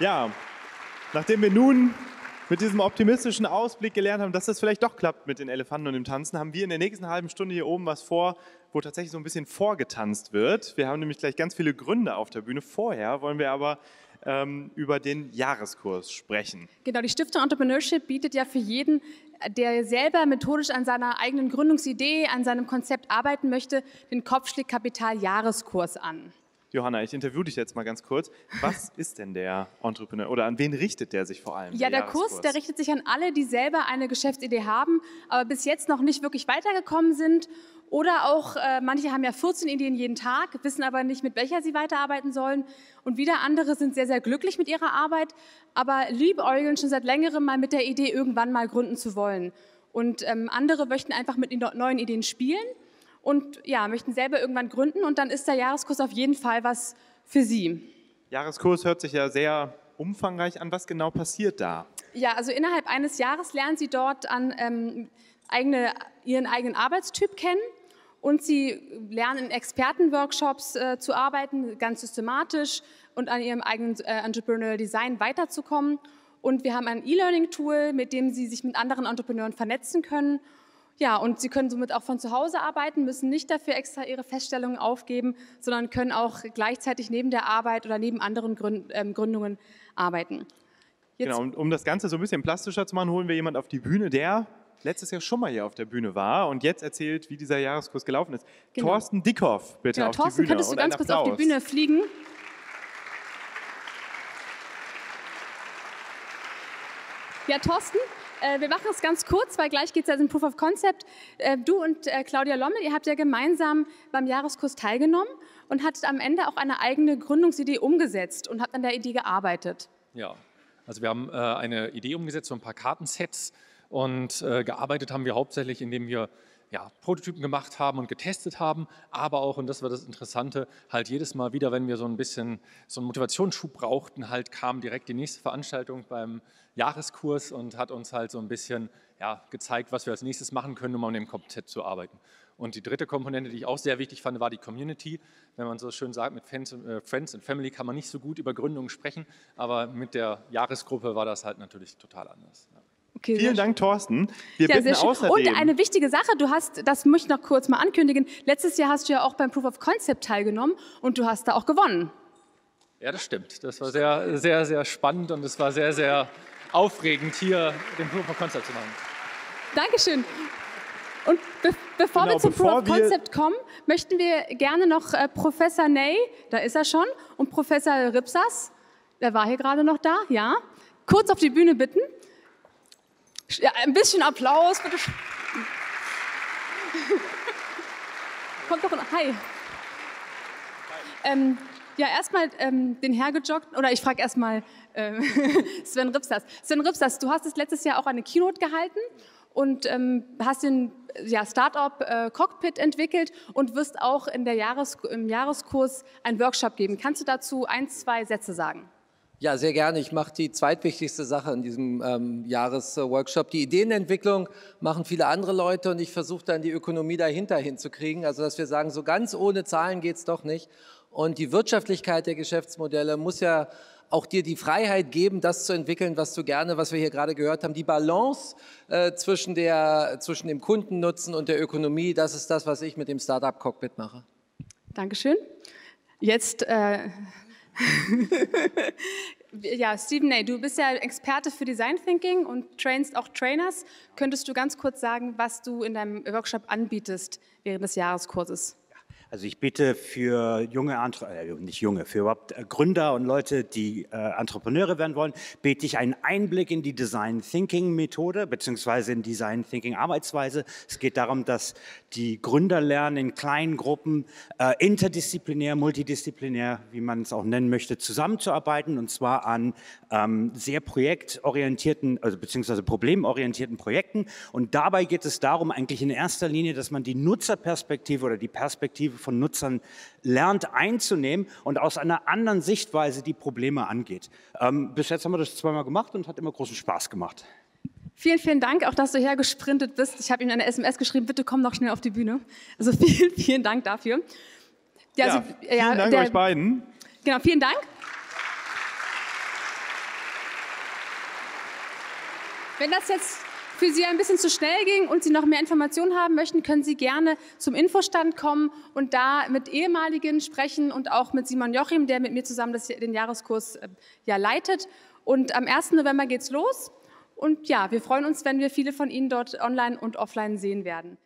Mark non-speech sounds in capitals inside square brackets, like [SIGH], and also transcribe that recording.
Ja, nachdem wir nun mit diesem optimistischen Ausblick gelernt haben, dass das vielleicht doch klappt mit den Elefanten und dem Tanzen, haben wir in der nächsten halben Stunde hier oben was vor, wo tatsächlich so ein bisschen vorgetanzt wird. Wir haben nämlich gleich ganz viele Gründe auf der Bühne. Vorher wollen wir aber ähm, über den Jahreskurs sprechen. Genau, die Stiftung Entrepreneurship bietet ja für jeden, der selber methodisch an seiner eigenen Gründungsidee, an seinem Konzept arbeiten möchte, den Kopfschlägkapital Jahreskurs an. Johanna, ich interview dich jetzt mal ganz kurz. Was [LAUGHS] ist denn der Entrepreneur oder an wen richtet der sich vor allem? Ja, der, der Kurs, der richtet sich an alle, die selber eine Geschäftsidee haben, aber bis jetzt noch nicht wirklich weitergekommen sind. Oder auch, äh, manche haben ja 14 Ideen jeden Tag, wissen aber nicht, mit welcher sie weiterarbeiten sollen. Und wieder andere sind sehr, sehr glücklich mit ihrer Arbeit, aber liebäugeln schon seit längerem mal mit der Idee, irgendwann mal gründen zu wollen. Und ähm, andere möchten einfach mit den neuen Ideen spielen und ja, möchten selber irgendwann gründen und dann ist der Jahreskurs auf jeden Fall was für Sie. Jahreskurs hört sich ja sehr umfangreich an. Was genau passiert da? Ja, also innerhalb eines Jahres lernen Sie dort an ähm, eigene, Ihren eigenen Arbeitstyp kennen und Sie lernen in Expertenworkshops äh, zu arbeiten, ganz systematisch und an Ihrem eigenen äh, Entrepreneurial Design weiterzukommen. Und wir haben ein E-Learning-Tool, mit dem Sie sich mit anderen Entrepreneuren vernetzen können ja, und Sie können somit auch von zu Hause arbeiten, müssen nicht dafür extra Ihre Feststellungen aufgeben, sondern können auch gleichzeitig neben der Arbeit oder neben anderen ähm, Gründungen arbeiten. Jetzt genau, und um das Ganze so ein bisschen plastischer zu machen, holen wir jemanden auf die Bühne, der letztes Jahr schon mal hier auf der Bühne war und jetzt erzählt, wie dieser Jahreskurs gelaufen ist. Genau. Thorsten Dickhoff, bitte genau, auf Thorsten, die Bühne. könntest du ganz kurz auf die Bühne fliegen? Ja, Thorsten, äh, wir machen es ganz kurz, weil gleich geht es ja in Proof of Concept. Äh, du und äh, Claudia Lommel, ihr habt ja gemeinsam beim Jahreskurs teilgenommen und hattet am Ende auch eine eigene Gründungsidee umgesetzt und habt an der Idee gearbeitet. Ja, also wir haben eine Idee umgesetzt, so ein paar Kartensets und gearbeitet haben wir hauptsächlich, indem wir ja, Prototypen gemacht haben und getestet haben, aber auch, und das war das Interessante, halt jedes Mal wieder, wenn wir so ein bisschen so einen Motivationsschub brauchten, halt kam direkt die nächste Veranstaltung beim Jahreskurs und hat uns halt so ein bisschen ja, gezeigt, was wir als nächstes machen können, um an dem Konzept zu arbeiten. Und die dritte Komponente, die ich auch sehr wichtig fand, war die Community. Wenn man so schön sagt, mit Fans, äh, Friends and Family kann man nicht so gut über Gründungen sprechen, aber mit der Jahresgruppe war das halt natürlich total anders. Ja. Okay, Vielen Dank, Thorsten. Wir ja, bitten außerdem Und eine wichtige Sache, du hast, das möchte ich noch kurz mal ankündigen, letztes Jahr hast du ja auch beim Proof of Concept teilgenommen und du hast da auch gewonnen. Ja, das stimmt. Das war sehr, sehr, sehr spannend und es war sehr, sehr aufregend, hier den Proof of Concept zu machen. Dankeschön. Und be bevor genau, wir zum bevor Proof of Concept kommen, möchten wir gerne noch äh, Professor Ney, da ist er schon, und Professor Ripsas, der war hier gerade noch da, ja, kurz auf die Bühne bitten. Ja, ein bisschen Applaus, bitte. Kommt doch, hi. Ähm, ja, erstmal ähm, den hergejoggt, oder ich frage erstmal äh, [LAUGHS] Sven Ripsas. Sven Ripsas, du hast es letztes Jahr auch eine Keynote gehalten und ähm, hast den ja, Startup äh, Cockpit entwickelt und wirst auch in der Jahres, im Jahreskurs einen Workshop geben. Kannst du dazu ein, zwei Sätze sagen? Ja, sehr gerne. Ich mache die zweitwichtigste Sache in diesem ähm, Jahresworkshop. Die Ideenentwicklung machen viele andere Leute und ich versuche dann die Ökonomie dahinter hinzukriegen. Also dass wir sagen, so ganz ohne Zahlen geht's doch nicht. Und die Wirtschaftlichkeit der Geschäftsmodelle muss ja auch dir die Freiheit geben, das zu entwickeln, was du gerne, was wir hier gerade gehört haben. Die Balance äh, zwischen, der, zwischen dem Kundennutzen und der Ökonomie, das ist das, was ich mit dem Startup Cockpit mache. Dankeschön. Jetzt äh [LAUGHS] ja, Stephen Ney, du bist ja Experte für Design Thinking und trainst auch Trainers. Könntest du ganz kurz sagen, was du in deinem Workshop anbietest während des Jahreskurses? Also ich bitte für junge, äh, nicht junge, für überhaupt äh, Gründer und Leute, die äh, Entrepreneure werden wollen, biete ich einen Einblick in die Design Thinking Methode beziehungsweise in Design Thinking Arbeitsweise. Es geht darum, dass die Gründer lernen, in kleinen Gruppen äh, interdisziplinär, multidisziplinär, wie man es auch nennen möchte, zusammenzuarbeiten und zwar an ähm, sehr projektorientierten, also beziehungsweise problemorientierten Projekten. Und dabei geht es darum, eigentlich in erster Linie, dass man die Nutzerperspektive oder die Perspektive von Nutzern lernt einzunehmen und aus einer anderen Sichtweise die Probleme angeht. Ähm, bis jetzt haben wir das zweimal gemacht und hat immer großen Spaß gemacht. Vielen, vielen Dank, auch dass du hergesprintet bist. Ich habe ihm eine SMS geschrieben, bitte komm noch schnell auf die Bühne. Also [LAUGHS] vielen, vielen Dank dafür. Ja, also, vielen ja, Dank der, euch beiden. Genau, vielen Dank. Wenn das jetzt für Sie ein bisschen zu schnell ging und Sie noch mehr Informationen haben möchten, können Sie gerne zum Infostand kommen und da mit ehemaligen sprechen und auch mit Simon Joachim, der mit mir zusammen das, den Jahreskurs äh, ja leitet. Und am 1. November geht's los. Und ja, wir freuen uns, wenn wir viele von Ihnen dort online und offline sehen werden.